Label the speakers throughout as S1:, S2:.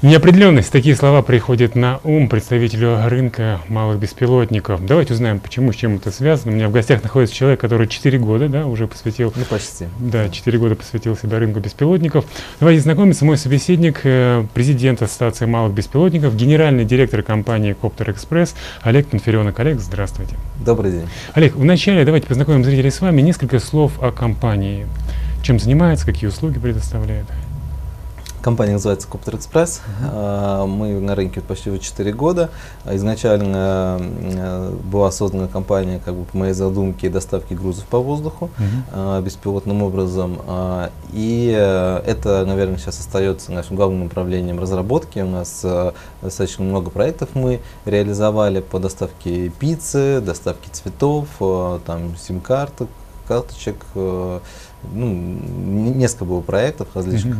S1: Неопределенность. Такие слова приходят на ум представителю рынка малых беспилотников. Давайте узнаем, почему, с чем это связано. У меня в гостях находится человек, который 4 года да, уже посвятил...
S2: Ну, почти.
S1: Да, 4 года посвятил себя рынку беспилотников. Давайте знакомиться. Мой собеседник, э, президент Ассоциации малых беспилотников, генеральный директор компании Коптер Экспресс Олег Панференок. Олег, здравствуйте.
S2: Добрый день.
S1: Олег, вначале давайте познакомим зрителей с вами. Несколько слов о компании. Чем занимается, какие услуги предоставляет?
S2: Компания называется Коптер Экспресс. Uh-huh. Мы на рынке почти уже 4 года. Изначально э, была создана компания как бы по моей задумке доставки грузов по воздуху uh-huh. беспилотным образом. И э, это, наверное, сейчас остается нашим главным направлением разработки. У нас достаточно много проектов мы реализовали по доставке пиццы, доставке цветов, там сим-карток, карточек, ну, несколько было проектов различных.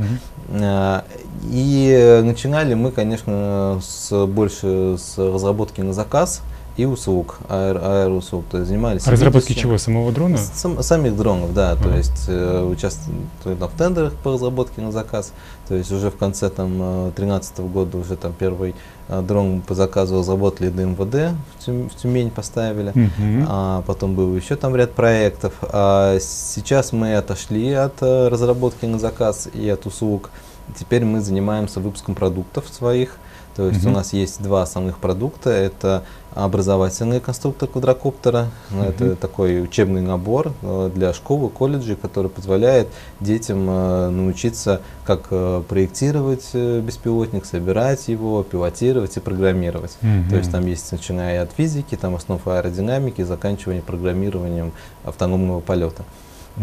S2: Uh-huh. И начинали мы, конечно, с, больше с разработки на заказ и услуг, аэр, аэроуслуг. То есть занимались...
S1: Разработки чего? Самого дрона?
S2: Сам, самих дронов, да. Uh-huh. То есть э, участвовали в тендерах по разработке на заказ. То есть уже в конце там 2013 года уже там первый э, дрон по заказу разработали до МВД, в, Тюм, в Тюмень поставили. Uh-huh. А потом был еще там ряд проектов. А сейчас мы отошли от э, разработки на заказ и от услуг. Теперь мы занимаемся выпуском продуктов своих. То есть uh-huh. у нас есть два основных продукта. Это образовательный конструктор квадрокоптера. Uh-huh. Это такой учебный набор э, для школ и колледжей, который позволяет детям э, научиться, как э, проектировать беспилотник, собирать его, пилотировать и программировать. Uh-huh. То есть там есть, начиная от физики, там основ аэродинамики, заканчивая программированием автономного полета.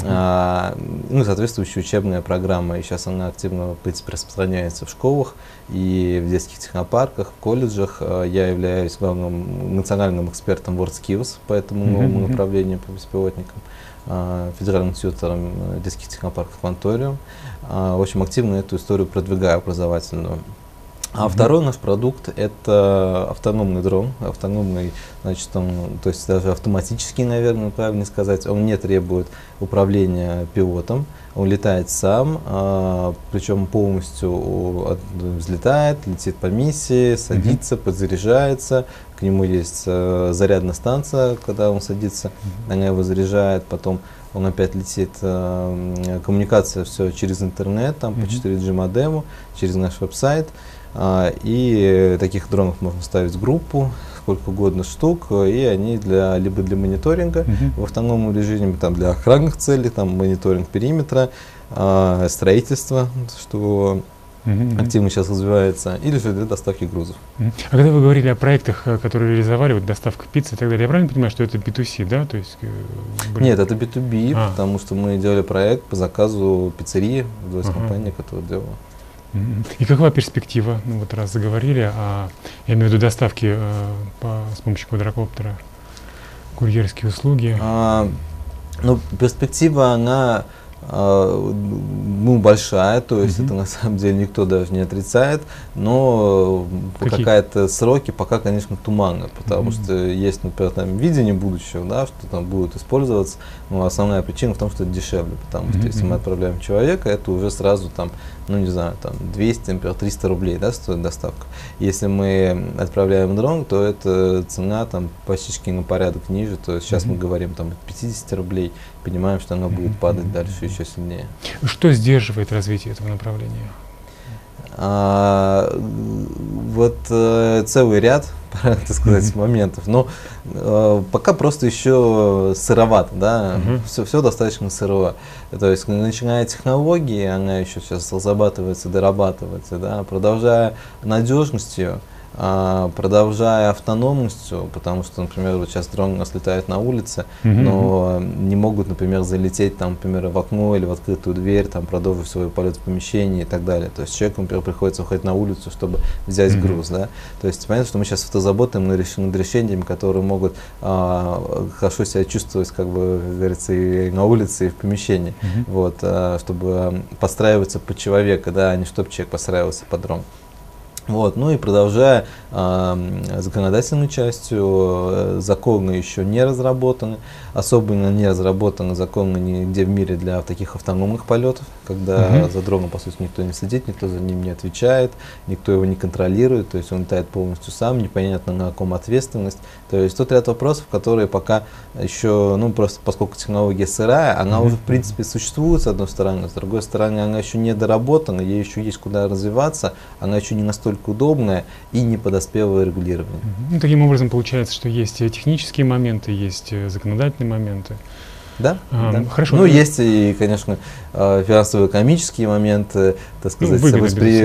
S2: А, ну, соответствующая учебная программа, и сейчас она активно, в принципе, распространяется в школах и в детских технопарках, в колледжах. А, я являюсь главным национальным экспертом WorldSkills по этому новому mm-hmm. направлению по беспилотникам, а, федеральным тьютором детских технопарков Кванториум. А, в общем, активно эту историю продвигаю образовательную. А второй наш продукт это автономный дрон, автономный, значит, он, то есть даже автоматический, наверное, правильно сказать, он не требует управления пилотом, он летает сам, а, причем полностью взлетает, летит по миссии, садится, mm-hmm. подзаряжается, к нему есть а, зарядная станция, когда он садится, mm-hmm. она его заряжает, потом он опять летит, а, коммуникация все через интернет, там mm-hmm. по 4G модему, через наш веб-сайт. А, и таких дронов можно ставить в группу, сколько угодно штук, и они для, либо для мониторинга uh-huh. в автономном режиме, там, для охранных целей, там, мониторинг периметра, э, строительство, что uh-huh. активно сейчас развивается, или же для доставки грузов.
S1: Uh-huh. А когда вы говорили о проектах, э, которые реализовали, вот доставка пиццы и так далее, я правильно понимаю, что это B2C, да? То есть,
S2: э, были... Нет, это B2B, а. потому что мы делали проект по заказу пиццерии, то есть uh-huh. компания, которая делала.
S1: И какова перспектива, ну вот раз заговорили, а я имею в виду доставки э, по, с помощью квадрокоптера, курьерские услуги? А,
S2: ну, перспектива, она а, ну, большая, то есть угу. это на самом деле никто даже не отрицает, но какая-то сроки пока, конечно, туманно, потому угу. что есть, например, там видение будущего, да, что там будет использоваться, но основная причина в том, что это дешевле, потому что угу. если мы отправляем человека, это уже сразу там, ну не знаю, там 200, например, 300 рублей, да, стоит доставка. Если мы отправляем дрон, то это цена там почти на порядок ниже, то сейчас угу. мы говорим там 50 рублей, понимаем, что оно будет падать дальше еще сильнее.
S1: Что сдерживает развитие этого направления?
S2: А, вот э, целый ряд, так сказать, mm-hmm. моментов. Но э, пока просто еще сыровато, да, mm-hmm. все, все достаточно сырое. То есть, начиная технологии, она еще сейчас разрабатывается, дорабатывается, да, продолжая надежностью, продолжая автономностью, потому что, например, вот сейчас дрон у нас летает на улице, mm-hmm. но не могут, например, залететь там, например, в окно или в открытую дверь, там, продолжить свой полет в помещении и так далее. То есть человеку, например, приходится выходить на улицу, чтобы взять mm-hmm. груз, да. То есть понятно, что мы сейчас автозаботаем над, реш- над решениями, которые могут а, хорошо себя чувствовать, как бы, как говорится, и на улице, и в помещении, mm-hmm. вот, а, чтобы подстраиваться под человека, да, а не чтобы человек подстраивался под дрон. Вот, ну и продолжая э, законодательной частью, э, законы еще не разработаны, особенно не разработаны законы нигде в мире для таких автономных полетов, когда угу. за дроном, по сути, никто не сидит, никто за ним не отвечает, никто его не контролирует, то есть он летает полностью сам, непонятно на каком ответственность. То есть тот ряд вопросов, которые пока еще, ну просто поскольку технология сырая, она уже в принципе существует с одной стороны, с другой стороны она еще не доработана, ей еще есть куда развиваться, она еще не настолько удобная и не подоспела регулирование.
S1: Ну, таким образом получается, что есть технические моменты, есть э, законодательные моменты.
S2: Да, а, да. Хорошо. Ну, есть и, конечно, э, финансово-экономические моменты, так ну, сказать, ну, воспри...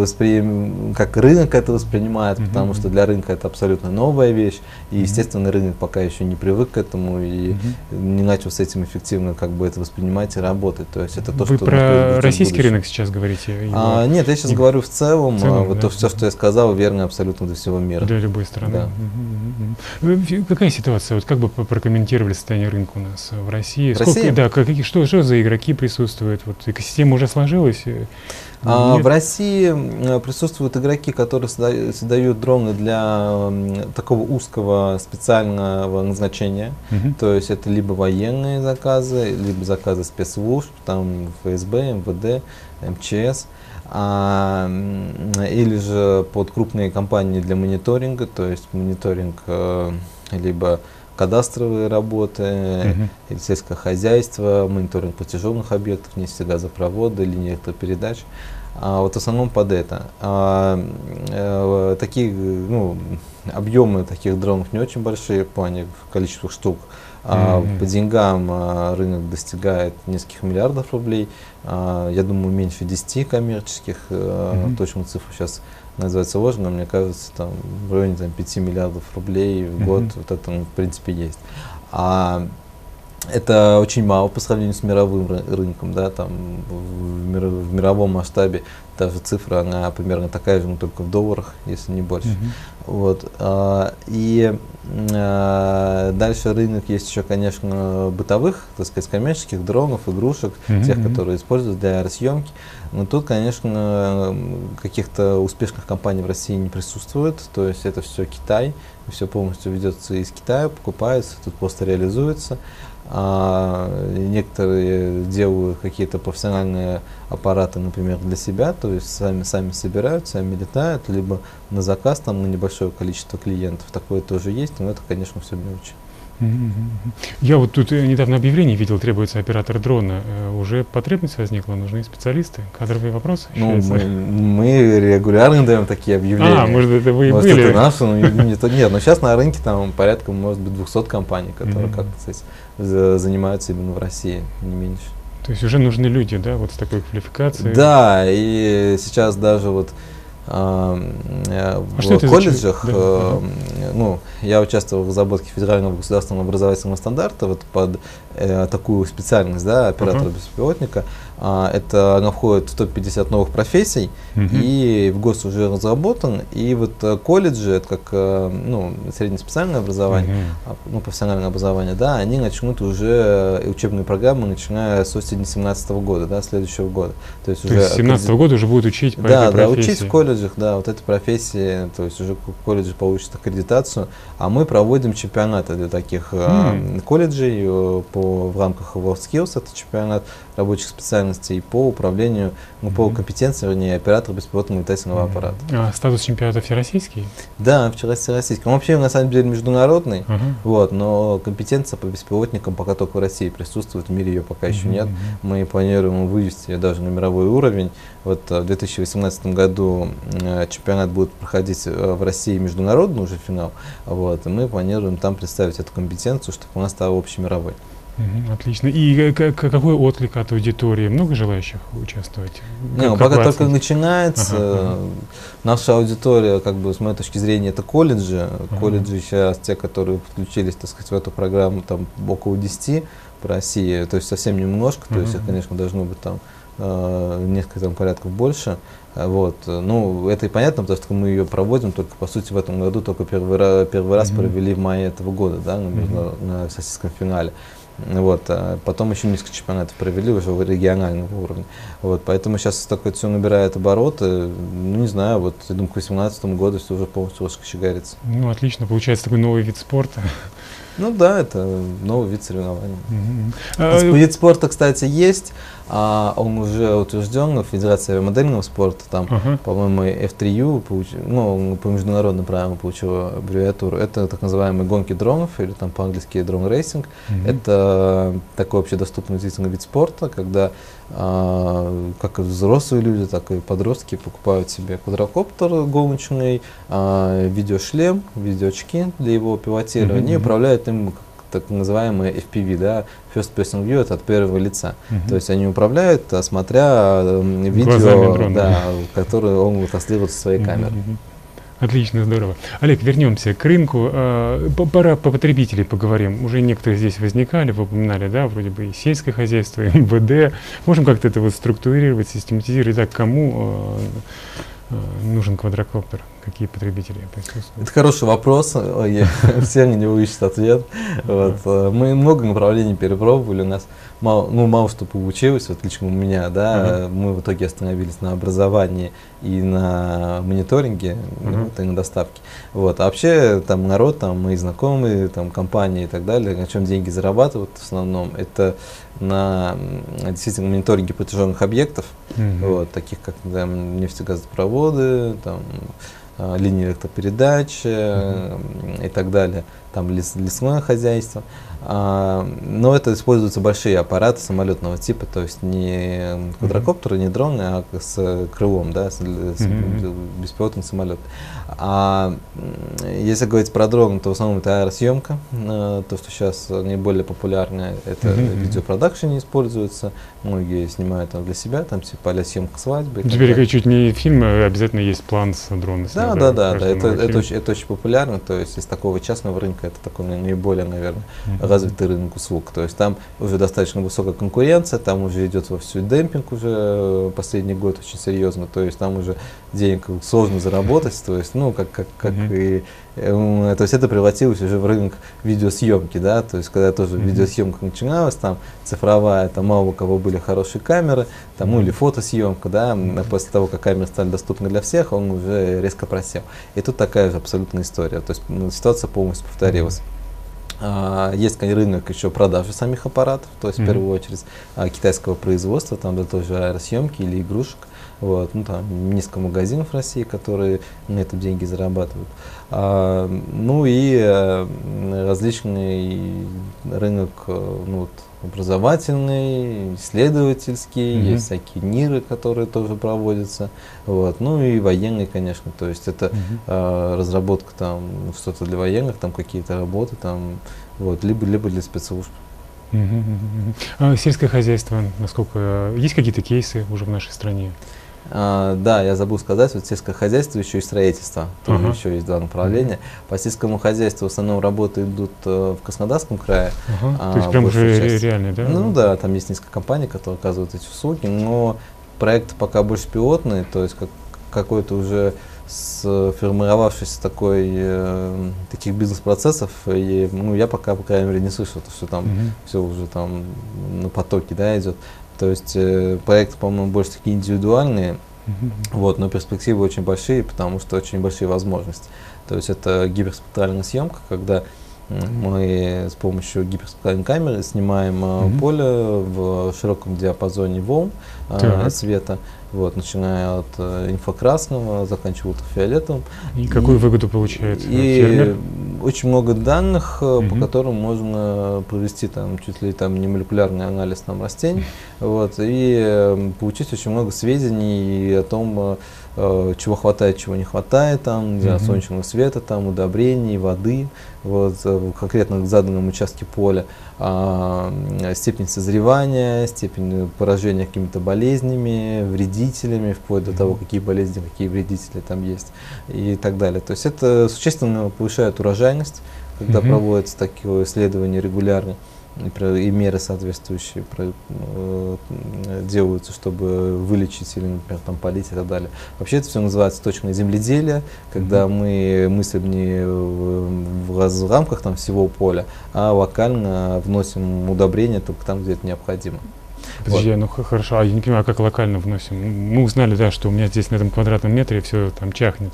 S2: воспри... как рынок это воспринимает, угу, потому что для рынка это абсолютно новая вещь, и, естественно, рынок пока еще не привык к этому и угу. не начал с этим эффективно как бы это воспринимать и работать. То есть это то,
S1: Вы
S2: что
S1: про российский рынок сейчас говорите?
S2: Его... А, нет, я сейчас не... говорю в целом, в целом а, вот да. то, все, что я сказал, верно абсолютно для всего мира.
S1: Для любой страны. Да. Угу. Какая ситуация? Вот как бы прокомментировали состояние рынка у нас в России? Сколько,
S2: Россия?
S1: Да, какие, что, что за игроки присутствуют? Вот экосистема уже сложилась? Э,
S2: а, в России присутствуют игроки, которые создают дроны для такого узкого специального назначения. Угу. То есть это либо военные заказы, либо заказы спецслужб, там ФСБ, МВД, МЧС. А, или же под крупные компании для мониторинга, то есть мониторинг э, либо кадастровые работы, или сельское хозяйство, мониторинг платежных объектов, нефтегазопроводы, линии электропередач. А вот в основном под это. А, а, такие, ну, объемы таких дронов не очень большие в плане количества штук. А mm-hmm. по деньгам а, рынок достигает нескольких миллиардов рублей. А, я думаю, меньше 10 коммерческих. Mm-hmm. Точную цифру сейчас называется сложно, мне кажется, там в районе там, 5 миллиардов рублей в год, mm-hmm. вот это, ну, в принципе, есть. А это очень мало по сравнению с мировым рынком, да, там в, мир, в мировом масштабе та же цифра, она примерно такая же, но только в долларах, если не больше. Mm-hmm. Вот, а, и а, дальше рынок есть еще, конечно, бытовых, так сказать, коммерческих дронов, игрушек, mm-hmm. тех, которые используют для аэросъемки. Но тут, конечно, каких-то успешных компаний в России не присутствует, то есть это все Китай, все полностью ведется из Китая, покупается, тут просто реализуется а некоторые делают какие-то профессиональные аппараты, например, для себя, то есть сами, сами собирают, сами летают, либо на заказ там на небольшое количество клиентов. Такое тоже есть, но это, конечно, все мелочи.
S1: Я вот тут э, недавно объявление видел, требуется оператор дрона. Э, уже потребность возникла, нужны специалисты. Кадровые вопросы?
S2: Ну, мы, мы регулярно даем такие объявления.
S1: А, может, это вы
S2: может,
S1: были?
S2: это наши, но не, то, нет, но сейчас на рынке там порядка, может быть, 200 компаний, которые mm-hmm. как-то занимаются именно в России, не меньше.
S1: То есть уже нужны люди, да, вот с такой квалификацией?
S2: Да, и сейчас даже вот в что колледжах, да. э, ну, я участвовал в разработке федерального государственного образовательного стандарта вот под э, такую специальность, да, оператора uh-huh. беспилотника. А, это она входит в топ-50 новых профессий, uh-huh. и в ГОС уже разработан. И вот э, колледжи, это как э, ну, среднеспециальное образование, uh-huh. ну, профессиональное образование, да, они начнут уже учебные программы, начиная с осени 2017 года, да, следующего года.
S1: То есть, то уже 2017 года уже будут учить по
S2: да,
S1: этой
S2: профессии. Да, учить в колледжах, да, вот этой профессии, то есть уже колледж получит аккредитацию, а мы проводим чемпионаты для таких mm. колледжей по, в рамках WorldSkills, это чемпионат рабочих специальностей по управлению, ну, по компетенции, вернее, оператора беспилотного летательного аппарата.
S1: А статус чемпионата всероссийский?
S2: Да, вчера всероссийский. Он вообще, на самом деле, международный, uh-huh. вот, но компетенция по беспилотникам пока только в России присутствует, в мире ее пока еще mm-hmm. нет. Мы планируем вывести ее даже на мировой уровень. Вот э, в 2018 году э, чемпионат будет проходить э, в России международный уже финал, вот, и мы планируем там представить эту компетенцию, чтобы она стала общемировой.
S1: Отлично. И какой отклик от аудитории? Много желающих участвовать?
S2: Не, как пока только начинается. Ага, ага. Наша аудитория, как бы с моей точки зрения, это колледжи. Ага. Колледжи сейчас те, которые подключились, так сказать, в эту программу, там около 10 по России, то есть совсем немножко, то есть их, конечно, должно быть там э, несколько там порядков больше. Э, вот. Ну, это и понятно, потому что мы ее проводим только, по сути, в этом году только первый, первый раз mm-hmm. провели в мае этого года, да, на, mm-hmm. на, на российском финале. Вот, а потом еще несколько чемпионатов провели уже в региональном уровне. Вот, поэтому сейчас такое все набирает обороты. Ну, не знаю, вот, я думаю, к 2018 году все уже полностью раскочегарится.
S1: Ну, отлично, получается такой новый вид спорта.
S2: Ну да, это новый вид соревнований. Mm-hmm. Вид спорта, кстати, есть. А он уже утвержден в Федерации авиамодельного спорта. Там, uh-huh. по-моему, F3U, получ... ну, по международным правилам получил аббревиатуру. Это так называемые гонки дронов, или там по-английски drone racing. Uh-huh. Это такой общедоступный вид спорта, когда а, как и взрослые люди, так и подростки покупают себе квадрокоптер гоночный, а, видеошлем, видеоочки для его пилотирования mm-hmm. и управляют им так называемые FPV, да, First Person View, это от первого лица. Uh-huh. То есть они управляют, смотря видео, да, которое он транслирует со своей камеры.
S1: Отлично, здорово. Олег, вернемся к рынку. А, пора по потребителей поговорим. Уже некоторые здесь возникали, вы упоминали, да, вроде бы и сельское хозяйство, и МВД. Можем как-то это вот структурировать, систематизировать, так, кому а, а, нужен квадрокоптер? Какие потребители присутствуют?
S2: Это хороший вопрос, все на него ищут ответ. Вот. Мы много направлений перепробовали, у нас мало, ну, мало что получилось, вот лично у меня, да, мы в итоге остановились на образовании и на мониторинге, ну, и на доставке. Вот. А вообще там народ, там мои знакомые, там компании и так далее, на чем деньги зарабатывают в основном, это на действительно мониторинге протяженных объектов, вот, таких как там, нефтегазопроводы, там, линии электропередач uh-huh. и так далее, там лес, лесное хозяйство. А, но это используются большие аппараты самолетного типа, то есть не квадрокоптеры, не дроны, а с крылом, да, с, mm-hmm. беспилотный самолет. А если говорить про дрон, то в основном это аэросъемка, э, то, что сейчас наиболее популярное, это mm-hmm. видеопродакшн используется, многие снимают там для себя, там типа а съемка свадьбы.
S1: Теперь чуть не фильм, а обязательно есть план с дрона.
S2: Да, да, да, да, это, это, очень, это очень популярно, то есть из такого частного рынка это такой наиболее, наверное, mm-hmm развитый рынок услуг. То есть там уже достаточно высокая конкуренция, там уже идет во всю демпинг уже э, последний год очень серьезно. То есть там уже денег сложно заработать. То есть, ну, как, как, как mm-hmm. и э, то есть это превратилось уже в рынок видеосъемки, да, то есть когда тоже mm-hmm. видеосъемка начиналась, там цифровая, там мало у кого были хорошие камеры, там, ну или фотосъемка, да, mm-hmm. после того, как камеры стали доступны для всех, он уже резко просел. И тут такая же абсолютная история, то есть ситуация полностью повторилась. Mm-hmm. А, есть рынок еще продажи самих аппаратов, то есть mm-hmm. в первую очередь а, китайского производства, там для той же аэросъемки или игрушек. Вот, ну, там несколько магазинов в России, которые на этом деньги зарабатывают. А, ну и а, различный рынок ну, вот, образовательный, исследовательский, mm-hmm. есть всякие НИРы, которые тоже проводятся, вот, ну и военный, конечно, то есть это mm-hmm. а, разработка там что-то для военных, там какие-то работы, там, вот, либо, либо для спецслужб.
S1: Mm-hmm. А сельское хозяйство, насколько есть какие-то кейсы уже в нашей стране?
S2: А, да, я забыл сказать, вот сельское хозяйство еще и строительство, тоже uh-huh. еще есть два направления. Uh-huh. По сельскому хозяйству в основном работы идут э, в Краснодарском крае.
S1: Uh-huh. А, То есть прям уже реально, да?
S2: Ну да, там есть несколько компаний, которые оказывают эти услуги, но проект пока больше пилотный, то есть как, какой-то уже сформировавшийся такой э, таких бизнес-процессов, и ну, я пока, по крайней мере, не слышал, что там uh-huh. все уже там на потоке да, идет. То есть э, проекты, по-моему, больше такие индивидуальные, вот, но перспективы очень большие, потому что очень большие возможности. То есть это гиперспектральная съемка, когда мы с помощью гиперспектральной камеры снимаем mm-hmm. поле в широком диапазоне волн э, света вот, начиная от э, инфракрасного, заканчивая ультрафиолетовым.
S1: И, и какую выгоду получает
S2: и фермер? Очень много данных, угу. по которым можно провести там чуть ли там не молекулярный анализ там, растений, вот, и э, получить очень много сведений о том, чего хватает, чего не хватает, там, mm-hmm. солнечного света, там, удобрений, воды, вот, в конкретно заданном участке поля, а, степень созревания, степень поражения какими-то болезнями, вредителями, вплоть до того, какие болезни, какие вредители там есть и так далее. То есть это существенно повышает урожайность, когда mm-hmm. проводятся такие исследования регулярно. И меры соответствующие э, делаются, чтобы вылечить или, например, там, полить и так далее. Вообще это все называется точное земледелие, когда мы мыслим не в, в рамках там, всего поля, а локально вносим удобрения только там, где это необходимо.
S1: Подожди, вот. ну хорошо, а я не понимаю, как локально вносим. Мы узнали, да, что у меня здесь на этом квадратном метре все там чахнет.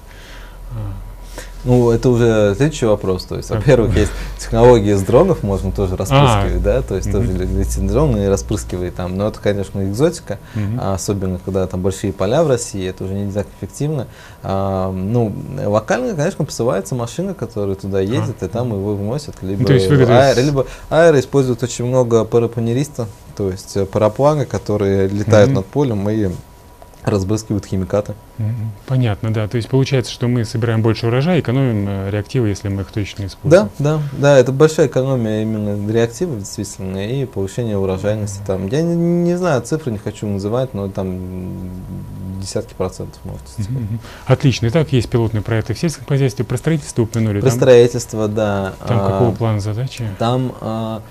S2: Ну, это уже следующий вопрос. То есть, во-первых, есть технологии с дронов, можно тоже распрыскивать, а, да, то есть тоже летит дрон и распрыскивает там. Но это, конечно, экзотика, а особенно когда там большие поля в России, это уже не так эффективно. А, ну, локально, конечно, посылается машина, которая туда едет, и там его вносят. Либо, аэро, либо аэро используют очень много парапанериста, то есть парапланы, которые летают над полем и разбрызгивают химикаты.
S1: Понятно, да. То есть получается, что мы собираем больше урожая, экономим э, реактивы, если мы их точно используем.
S2: Да, да, да. Это большая экономия именно реактивов, действительно, и повышение урожайности. Там, я не, не знаю, цифры не хочу называть, но там десятки процентов может
S1: Отлично. Итак, есть пилотные проекты в сельском хозяйстве. Про строительство упомянули.
S2: Про там, строительство, да.
S1: Там а, какого плана задачи?
S2: Там а,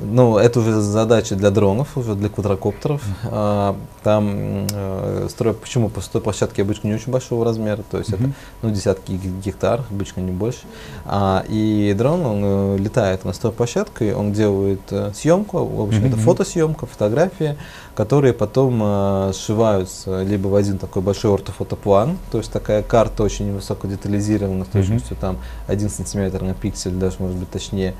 S2: ну, это уже задача для дронов, уже для квадрокоптеров. А, там э, строй, почему? По площадке обычно не очень большого размера, то есть это ну, десятки гектар, обычно не больше. А, и дрон, он э, летает на стройплощадку, он делает э, съемку, обычно это фотосъемка, фотографии, которые потом э, сшиваются либо в один такой большой ортофотоплан, то есть такая карта очень высоко детализирована, с точностью там 1 сантиметр на пиксель, даже может быть точнее.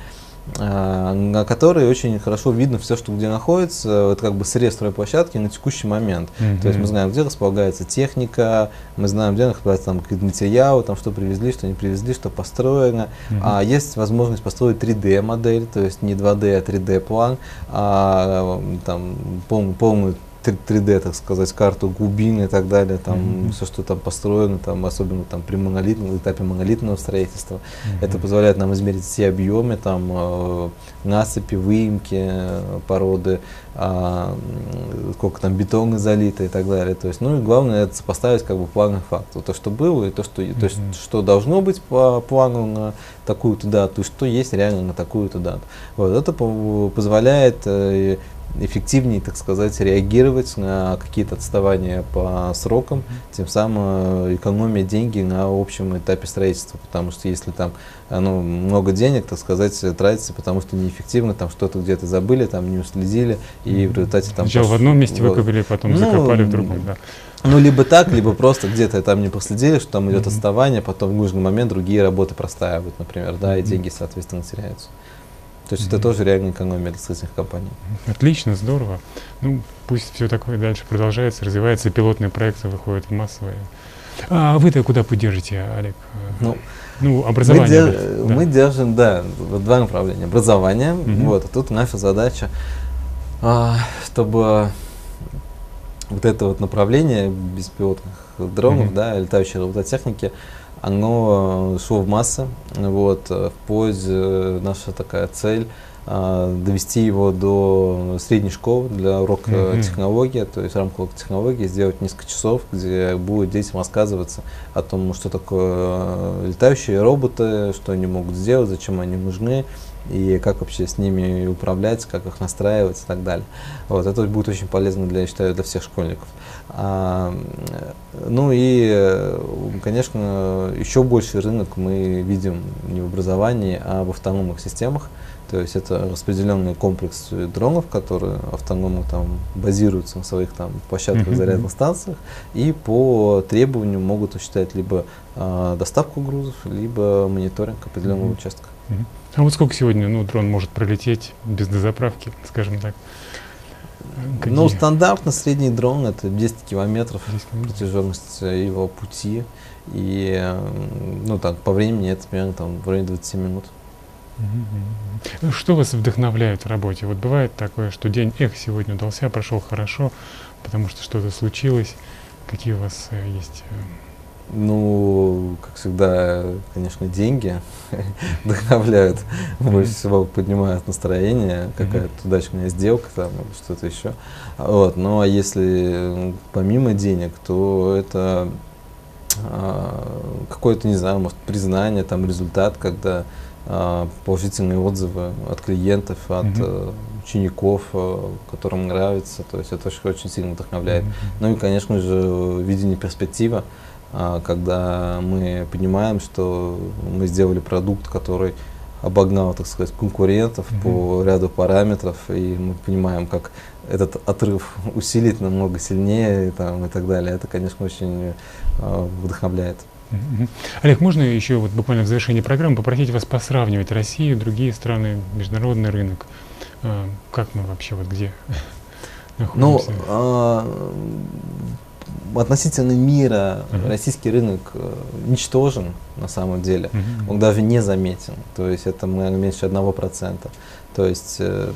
S2: На которой очень хорошо видно все, что где находится, это как бы срез площадки на текущий момент. Mm-hmm. То есть мы знаем, где располагается техника, мы знаем, где находятся там какие-то материалы, там что привезли, что не привезли, что построено. Mm-hmm. А есть возможность построить 3D модель, то есть не 2D, а 3D план, а там пол, полную 3D, так сказать, карту глубин и так далее, там mm-hmm. все, что там построено, там, особенно там при монолитном этапе монолитного строительства. Mm-hmm. Это позволяет нам измерить все объемы, там, э, насыпи, выемки э, породы, э, сколько там бетона залито и так далее. То есть, ну и главное это сопоставить как бы план и факт. То, что было, и то, что, mm-hmm. то есть, что должно быть по плану на такую-то дату, и что есть реально на такую-то дату. Вот, это позволяет э, эффективнее, так сказать, реагировать на какие-то отставания по срокам, тем самым э, экономия деньги на общем этапе строительства, потому что если там э, ну, много денег, так сказать, тратится, потому что неэффективно, там что-то где-то забыли, там не уследили, и в результате там...
S1: Сначала в одном месте выкопали, потом ну, закопали в другом, да.
S2: Ну, либо так, либо просто где-то там не проследили, что там идет отставание, потом в нужный момент другие работы простаивают, например, да, и деньги, соответственно, теряются. То есть mm-hmm. это тоже реальная экономия для строительных компаний.
S1: Отлично, здорово. Ну, пусть все такое дальше продолжается, развивается, пилотные проекты выходят в массовые. А вы-то куда поддержите, Олег?
S2: Ну,
S1: ну образование.
S2: Мы, дер- да. мы держим, да, два направления. Образование, mm-hmm. вот, а тут наша задача, а, чтобы вот это вот направление беспилотных дронов, mm-hmm. да, летающей робототехники, оно шло в массы. Вот, в поезде наша такая цель довести его до средней школы для урока mm-hmm. технологии, то есть урока технологии сделать несколько часов, где будет детям рассказываться о том, что такое летающие роботы, что они могут сделать, зачем они нужны, и как вообще с ними управлять, как их настраивать и так далее. Вот, это будет очень полезно, для, я считаю, для всех школьников. А, ну и, конечно, еще больший рынок мы видим не в образовании, а в автономных системах. То есть это распределенный комплекс дронов, которые автономно там базируются на своих там площадках, mm-hmm. зарядных станциях и по требованию могут осуществлять либо а, доставку грузов, либо мониторинг определенного mm-hmm. участка.
S1: Mm-hmm. А вот сколько сегодня ну, дрон может пролететь без дозаправки, скажем так?
S2: Какие? Ну, стандартно средний дрон это 10 километров 10 протяженность его пути. И, ну, так, по времени это примерно там в районе 20 минут.
S1: Что вас вдохновляет в работе? Вот бывает такое, что день, эх, сегодня удался, прошел хорошо, потому что что-то случилось. Какие у вас э, есть э,
S2: ну, как всегда, конечно, деньги вдохновляют, больше всего поднимают настроение, какая-то удачная сделка там или что-то еще. Вот. Ну а если помимо денег, то это а, какое-то, не знаю, может, признание, там, результат, когда положительные отзывы от клиентов, от э, учеников, э, которым нравится. То есть это очень, очень сильно вдохновляет.
S1: Мгм.
S2: Ну и, конечно же, видение перспектива, а, когда мы понимаем, что мы сделали продукт, который обогнал, так сказать, конкурентов
S1: Мгм.
S2: по ряду параметров, и мы понимаем, как этот отрыв усилить намного сильнее и, там, и так далее. Это, конечно, очень э, вдохновляет.
S1: Олег, можно еще вот буквально в завершении программы попросить вас посравнивать Россию, другие страны, международный рынок? А, Как мы вообще, вот где
S2: Ну,
S1: находимся?
S2: а, относительно мира
S1: Мгм.
S2: российский рынок э, ничтожен на самом деле.
S1: Мгм.
S2: Он даже не заметен. То есть это мы меньше одного процента. То есть, э,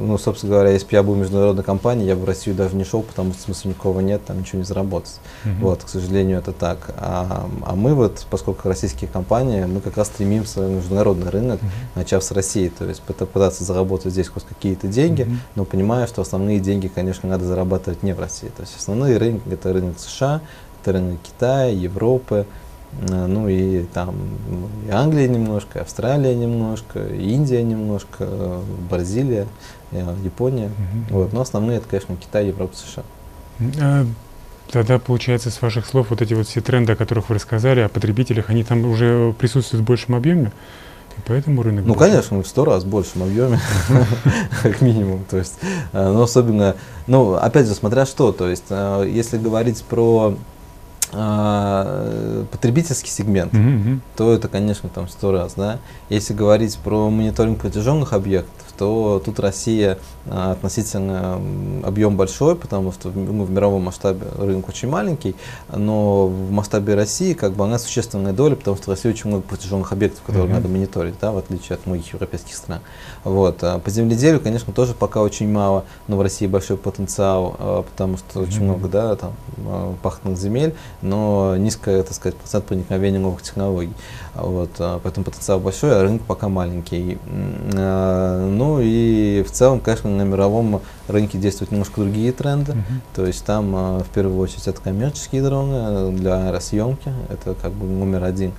S2: ну, собственно говоря, если бы я был международной компанией, я бы в Россию даже не шел, потому что смысла никакого нет, там ничего не заработать.
S1: Мгм.
S2: Вот, к сожалению, это так. А, а мы вот, поскольку российские компании, мы как раз стремимся в международный рынок,
S1: Мгм.
S2: начав с России, то есть пыта- пытаться заработать здесь хоть какие-то деньги,
S1: Мгм.
S2: но понимая, что основные деньги, конечно, надо зарабатывать не в России. То есть основные рынки это рынок США, это рынок Китая, Европы, э, ну и там и Англия немножко, Австралия немножко, Индия немножко, э, Бразилия, э, Япония.
S1: Мгм.
S2: Вот. Но основные это, конечно, Китай, Европа, США.
S1: Тогда, получается, с ваших слов, вот эти вот все тренды, о которых вы рассказали, о потребителях, они там уже присутствуют в большем объеме, и поэтому рынок...
S2: Ну,
S1: больше.
S2: конечно, в сто раз большем объеме, как минимум. То есть, э, но особенно, ну, опять же, смотря что, то есть, э, если говорить про э, потребительский сегмент,
S1: мгм.
S2: то это, конечно, там сто раз, да. Если говорить про мониторинг протяженных объектов, то тут Россия а, относительно объем большой, потому что мы в мировом масштабе рынок очень маленький, но в масштабе России как бы она существенная доля, потому что в России очень много протяженных объектов, которые
S1: Мгм.
S2: надо мониторить, да, в отличие от многих европейских стран. Вот. а По земледелию, конечно, тоже пока очень мало, но в России большой потенциал, а, потому что очень
S1: Мгм.
S2: много, да, там пахотных земель, но низкое, так сказать, процент проникновения новых технологий. Вот, поэтому потенциал большой, а рынок пока маленький. А, Ну и в целом, конечно, на мировом рынке действуют немножко другие тренды.
S1: Мгм.
S2: То есть там а, в первую очередь это коммерческие дроны э, для аэросъемки, это как бы номер один.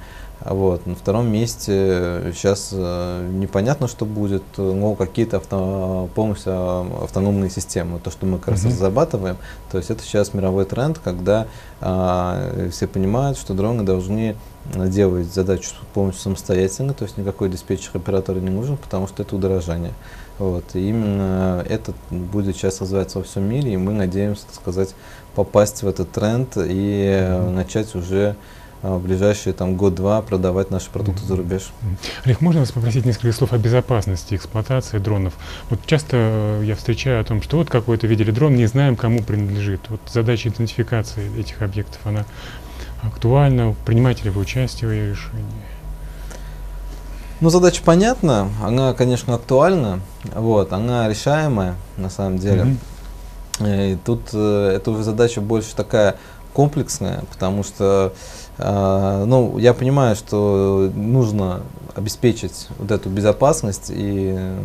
S2: Вот. На втором месте сейчас непонятно, что будет, э, но какие-то авто, полностью а, автономные системы, то, что мы как раз
S1: Мгм.
S2: разрабатываем. То есть это сейчас мировой тренд, когда а, все понимают, что дроны должны делать задачу полностью самостоятельно, то есть никакой диспетчер оператора не нужен, потому что это удорожание. Вот. И именно это будет сейчас развиваться во всем мире, и мы надеемся, так сказать, попасть в этот тренд и э,
S1: Мгм.
S2: начать уже в ближайшие там год-два продавать наши продукты за рубеж.
S1: Олег, можно вас попросить несколько слов о безопасности эксплуатации дронов? Вот часто э, я встречаю о том, что вот какой-то видели дрон, не знаем, кому принадлежит. Вот задача идентификации этих объектов, она актуальна? Принимаете ли вы участие в ее решении?
S2: Ну, задача понятна, она, конечно, актуальна, вот, она решаемая на самом деле. Э, И тут э, эта уже задача больше такая комплексная, потому что, э, ну, я понимаю, что нужно обеспечить вот эту безопасность и э,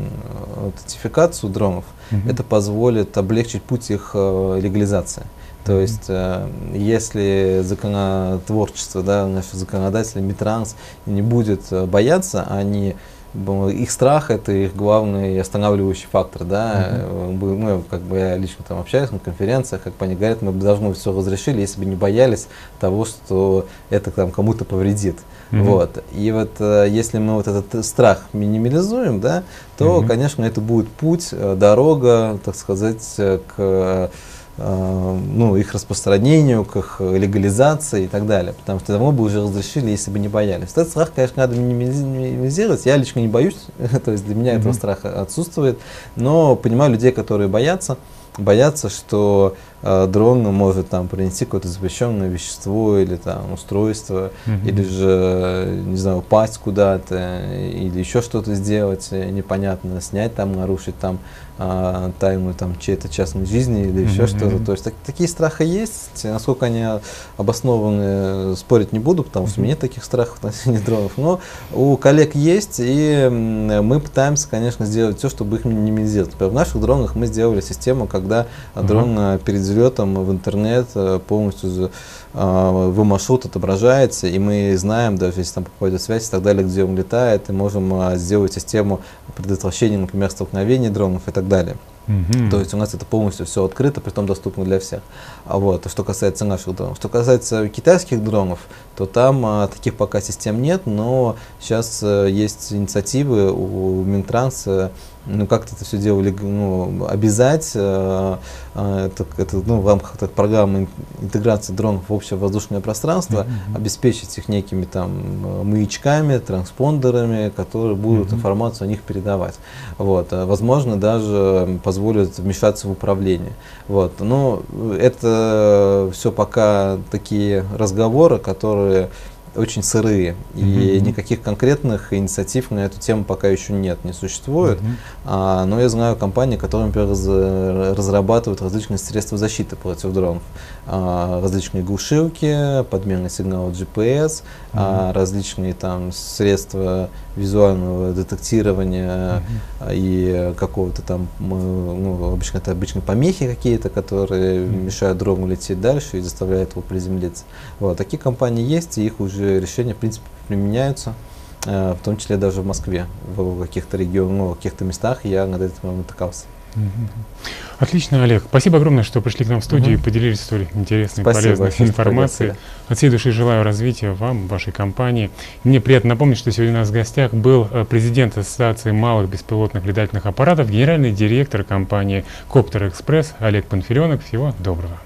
S2: аутентификацию дронов.
S1: Мгм.
S2: Это позволит облегчить путь их э, легализации. То есть, э, если законотворчество, да, наши законодатели, Митранс не будет бояться, они б- их страх это их главный останавливающий фактор, да. Бы- Мы, как бы я лично там общаюсь на конференциях, как бы они говорят, мы бы давно все разрешили, если бы не боялись того, что это там кому-то повредит.
S1: Мгм.
S2: Вот. И вот если мы вот этот страх минимализуем, да, то,
S1: Мгм.
S2: конечно, это будет путь, дорога, так сказать, к ну, их распространению, к их легализации и так далее. Потому что давно бы уже разрешили, если бы не боялись. Этот страх, конечно, надо минимизи- минимизировать. Я лично не боюсь, то есть для меня этого
S1: Мгм.
S2: страха отсутствует. Но понимаю людей, которые боятся, боятся, что э, дрон может там принести какое-то запрещенное вещество или там устройство,
S1: Мгм.
S2: или же, не знаю, упасть куда-то, или еще что-то сделать э, непонятно, снять там, нарушить там а, тайну там чьей-то частной жизни или еще
S1: Мгм,
S2: что-то. То есть так- такие страхи есть. Насколько они обоснованы, э, спорить не буду, потому что у меня таких страхов относительно дронов. Но у коллег есть, и мы пытаемся, конечно, сделать все, чтобы их минимизировать. Например, в наших дронах мы сделали систему, когда дрон перед взлетом в интернет полностью его маршрут отображается, и мы знаем, даже если там попадет связь и так далее, где он летает, и можем сделать систему предотвращения, например, столкновений дронов и так далее. Угу. То есть у нас это полностью все открыто, при том доступно для всех. А вот, что касается наших дронов. Что касается китайских дронов, то там а, таких пока систем нет, но сейчас а, есть инициативы у Минтранса ну, как-то это все дело ну, обязать, э, э, это, это, ну, в рамках так, программы интеграции дронов в общее воздушное пространство, mm-hmm. обеспечить их некими там маячками, транспондерами, которые будут mm-hmm. информацию о них передавать. Вот. Э, возможно, даже позволят вмешаться в управление. Вот. Но это все пока такие разговоры, которые очень сырые, mm-hmm. и никаких конкретных инициатив на эту тему пока еще нет, не существует. Mm-hmm. А, но я знаю компании, которые, например, раз, разрабатывают различные средства защиты против дронов. А, различные глушилки, подменный сигнал GPS, mm-hmm. а, различные там средства визуального детектирования mm-hmm. и какого-то там, ну, обычно это обычные помехи какие-то, которые mm-hmm. мешают дрону лететь дальше и заставляют его приземлиться. Вот, такие компании есть, и их уже решения, в принципе, применяются. Э, в том числе даже в Москве, в каких-то регионах, ну, в каких-то местах я над этим натыкался.
S1: Отлично, Олег. Спасибо огромное, что пришли к нам в студию угу. и поделились столь интересной, спасибо, полезной информацией. От всей души желаю развития вам, вашей компании. Мне приятно напомнить, что сегодня у нас в гостях был э, президент Ассоциации малых беспилотных летательных аппаратов, генеральный директор компании Коптер Экспресс Олег Панфиленок. Всего доброго.